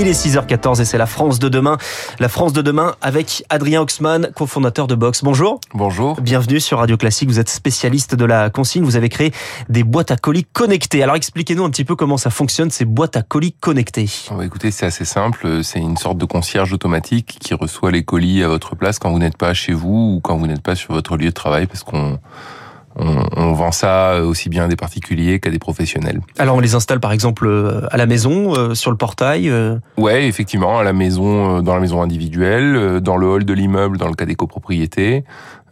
Il est 6h14 et c'est la France de demain. La France de demain avec Adrien Oxman, cofondateur de Box. Bonjour. Bonjour. Bienvenue sur Radio Classique. Vous êtes spécialiste de la consigne. Vous avez créé des boîtes à colis connectées. Alors expliquez-nous un petit peu comment ça fonctionne, ces boîtes à colis connectées. Oh, écoutez, c'est assez simple. C'est une sorte de concierge automatique qui reçoit les colis à votre place quand vous n'êtes pas chez vous ou quand vous n'êtes pas sur votre lieu de travail parce qu'on on, vend ça aussi bien à des particuliers qu'à des professionnels. Alors on les installe par exemple euh, à la maison, euh, sur le portail euh Ouais, effectivement, à la maison, dans la maison individuelle, dans le hall de l'immeuble, dans le cas des copropriétés.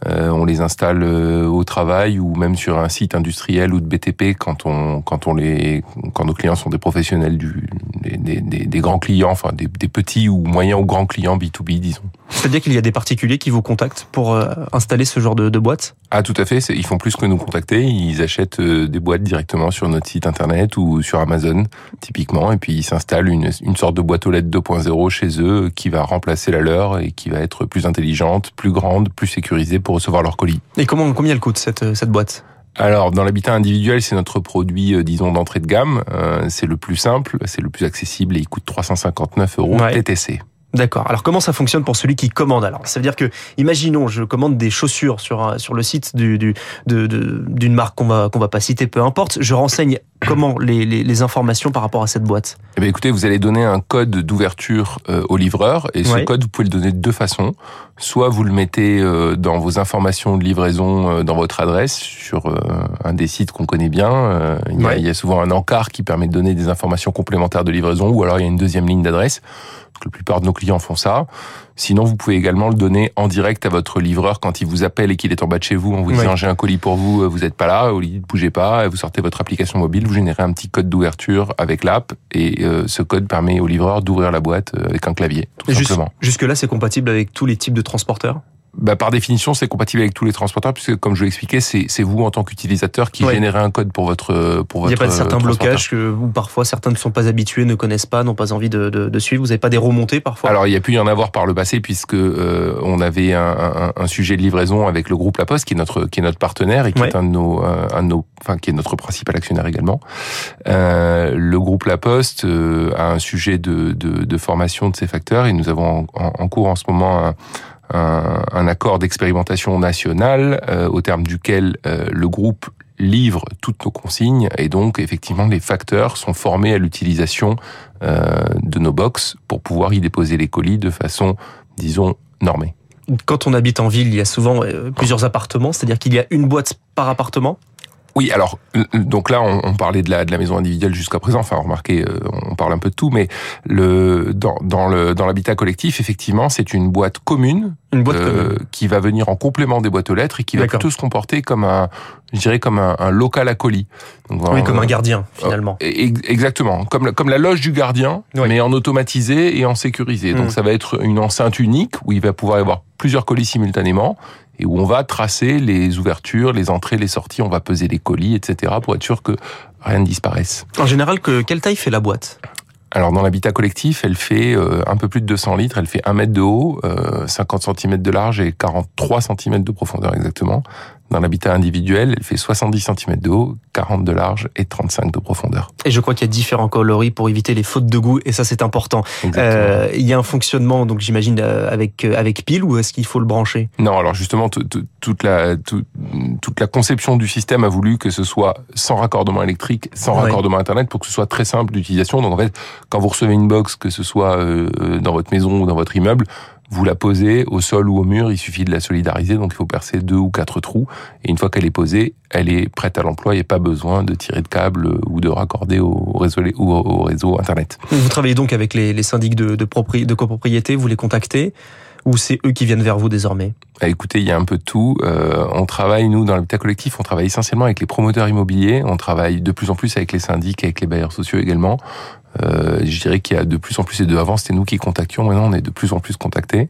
On les installe au travail ou même sur un site industriel ou de BTP quand on quand on les quand nos clients sont des professionnels du des, des, des grands clients, enfin des, des, petits ou moyens ou grands clients B2B, disons. C'est-à-dire qu'il y a des particuliers qui vous contactent pour euh, installer ce genre de, de boîte? Ah, tout à fait. Ils font plus que nous contacter. Ils achètent euh, des boîtes directement sur notre site internet ou sur Amazon, typiquement, et puis ils s'installent une, une sorte de boîte aux lettres 2.0 chez eux qui va remplacer la leur et qui va être plus intelligente, plus grande, plus sécurisée pour recevoir leurs colis. Et comment combien elle coûte cette, cette boîte? Alors, dans l'habitat individuel, c'est notre produit, euh, disons, d'entrée de gamme. Euh, c'est le plus simple, c'est le plus accessible et il coûte 359 euros TTC. D'accord. Alors comment ça fonctionne pour celui qui commande Alors? Ça veut dire que, imaginons, je commande des chaussures sur sur le site du, du d'une marque qu'on va qu'on va pas citer, peu importe. Je renseigne comment les, les, les, informations par rapport à cette boîte Eh bien, écoutez, vous allez donner un code d'ouverture euh, au livreur et ce code vous pouvez le donner de deux façons. Soit vous le mettez euh, dans vos informations de livraison euh, dans votre adresse sur un des sites qu'on connaît bien. Il y, a, il y, a, souvent un encart qui permet de donner des informations complémentaires de livraison ou alors il y a une deuxième ligne d'adresse. La plupart de nos clients font ça. Sinon, vous pouvez également le donner en direct à votre livreur quand il vous appelle et qu'il est en bas de chez vous en vous disant j'ai un colis pour vous, vous n'êtes pas là, au lit, ne bougez pas, vous sortez votre application mobile, vous générez un petit code d'ouverture avec l'app. Et euh, ce code permet au livreur d'ouvrir la boîte euh, avec un clavier, tout simplement. Jusque là, c'est compatible avec tous les types de transporteurs? Bah, par définition, c'est compatible avec tous les transporteurs, puisque comme je l'ai expliqué, c'est vous en tant qu'utilisateur qui générez un code pour votre pour votre. Il n'y a pas de certains blocages que où parfois certains ne sont pas habitués, ne connaissent pas, n'ont pas envie de, de, de suivre. Vous n'avez pas des remontées parfois? Alors il y a pu y en avoir par le passé, puisque euh, on avait un, un, un, sujet de livraison avec le groupe La Poste, qui est notre qui est notre partenaire et qui est un de nos un de nos enfin qui est notre principal actionnaire également. Euh, le groupe La Poste euh, a un sujet de, de, de formation de ces facteurs et nous avons en, en cours en ce moment un un, accord d'expérimentation nationale euh, au terme duquel euh, le groupe livre toutes nos consignes et donc effectivement les facteurs sont formés à l'utilisation euh, de nos box pour pouvoir y déposer les colis de façon, disons, normée. Quand on habite en ville, il y a souvent plusieurs appartements, c'est-à-dire qu'il y a une boîte par appartement? Oui, alors donc là on, parlait de la, de la maison individuelle jusqu'à présent. Enfin, remarquez, euh, on parle un peu de tout, mais le dans, dans le dans l'habitat collectif, effectivement, c'est une boîte commune, une boîte euh, qui va venir en complément des boîtes aux lettres et qui va plutôt se comporter comme un, je dirais comme un, un local à colis. Donc, oui, comme un gardien finalement. exactement, comme la, comme la loge du gardien, mais en automatisé et en sécurisé. Donc mmh. ça va être une enceinte unique où il va pouvoir y avoir plusieurs colis simultanément et où on va tracer les ouvertures, les entrées, les sorties, on va peser les colis, etc. pour être sûr que rien ne disparaisse. En général, que, quelle taille fait la boîte? Alors dans l'habitat collectif, elle fait euh, un peu plus de 200 litres, elle fait 1 mètre de haut, 50 euh, cm de large et 43 cm de profondeur exactement. Dans l'habitat individuel, elle fait 70 cm de haut, 40 de large et 35 de profondeur. Et je crois qu'il y a différents coloris pour éviter les fautes de goût, et ça c'est important. Euh, il y a un fonctionnement, donc j'imagine, euh, avec, euh, avec pile, ou est-ce qu'il faut le brancher? Non, alors justement, toute la, toute la conception du système a voulu que ce soit sans raccordement électrique, sans raccordement Internet, pour que ce soit très simple d'utilisation. Donc en fait, quand vous recevez une box, que ce soit euh, dans votre maison ou dans votre immeuble, vous la posez au sol ou au mur, il suffit de la solidariser, donc il faut percer deux ou quatre trous, et une fois qu'elle est posée, elle est prête à l'emploi, il n'y a pas besoin de tirer de câble ou de raccorder au réseau, ou au réseau Internet. Vous travaillez donc avec les, syndics de copropriété, vous les contactez ou c'est eux qui viennent vers vous désormais? Ah, Écoutez, il y a un peu de tout. Euh, on travaille, nous, dans l'habitat collectif, on travaille essentiellement avec les promoteurs immobiliers. On travaille de plus en plus avec les syndics, avec les bailleurs sociaux également. Euh, je dirais qu'il y a de plus en plus, et de avant, c'était nous qui contactions. Maintenant, on est de plus en plus contactés.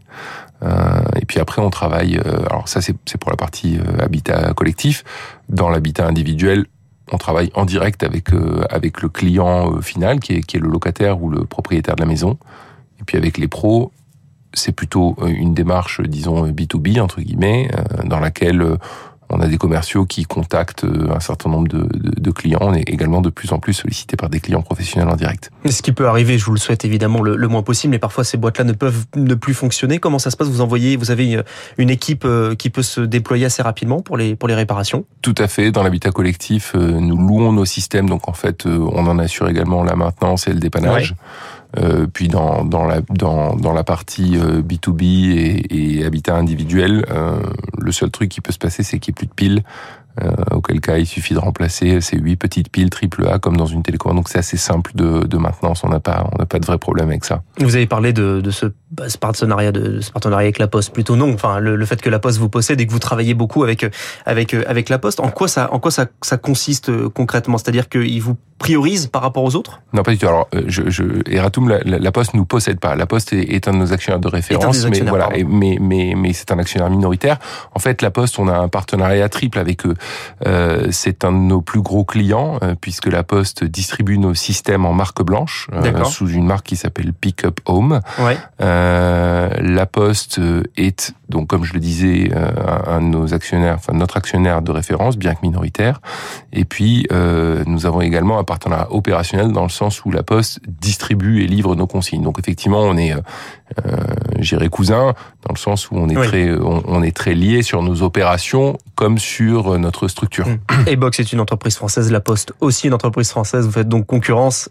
Euh, et puis après, on travaille. Alors ça, c'est pour la partie habitat collectif. Dans l'habitat individuel, on travaille en direct avec avec le client final, qui est le locataire ou le propriétaire de la maison. Et puis avec les pros, c'est plutôt une démarche, disons, B2B, entre guillemets, dans laquelle on a des commerciaux qui contactent un certain nombre de, de, clients. On est également de plus en plus sollicité par des clients professionnels en direct. Ce qui peut arriver, je vous le souhaite évidemment le, le moins possible, mais parfois ces boîtes-là ne peuvent ne plus fonctionner. Comment ça se passe? Vous envoyez, vous avez une équipe qui peut se déployer assez rapidement pour les pour les réparations? Tout à fait. Dans l'habitat collectif, nous louons nos systèmes, donc en fait, on en assure également la maintenance et le dépannage. Euh, puis dans, dans, la, dans, dans la partie B2B euh, et, habitat individuel, euh, le seul truc qui peut se passer, c'est qu'il n'y ait plus de piles. Auquel cas il suffit de remplacer ces huit petites piles triple A comme dans une télécommande. Donc c'est assez simple de, de maintenance, on n'a pas, pas de vrai problème avec ça. Vous avez parlé de, de ce, partenariat, de, partenariat avec la Poste, plutôt non. Enfin, le, fait que la Poste vous possède et que vous travaillez beaucoup avec avec avec la Poste, en quoi ça, en quoi ça, ça consiste concrètement? C'est-à-dire qu'il vous priorise par rapport aux autres? Non, pas du tout. Alors, je, je Eratum, la, la, Poste nous possède pas. La Poste est, est un de nos actionnaires de référence, mais voilà, mais mais mais c'est un actionnaire minoritaire. En fait, la Poste, on a un partenariat triple avec eux. Euh, c'est un de nos plus gros clients euh, puisque la Poste distribue nos systèmes en marque blanche euh, sous une marque qui s'appelle Pickup Home. Ouais. Euh, la Poste est donc, comme je le disais, un, de nos actionnaires, enfin notre actionnaire de référence, bien que minoritaire. Et puis, nous avons également un partenariat opérationnel dans le sens où la Poste distribue et livre nos consignes. Donc, effectivement, on est, euh, j'irai cousin, dans le sens où on est très, on, on, est très lié sur nos opérations comme sur notre structure. Et Box est une entreprise française, La Poste aussi une entreprise française. Vous faites donc concurrence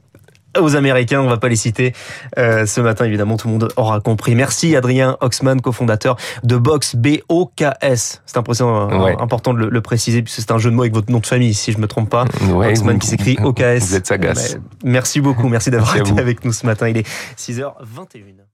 aux Américains, on va pas les citer. Euh, ce matin, évidemment, tout le monde aura compris. Merci Adrien Oxman, cofondateur de Box B-O-K-S. C'est important de le, préciser puisque c'est un jeu de mots avec votre nom de famille, si je me trompe pas. Oxman qui s'écrit O-K-S. Vous êtes sagace. Merci beaucoup, merci d'avoir été avec nous ce matin. Il est 6h21.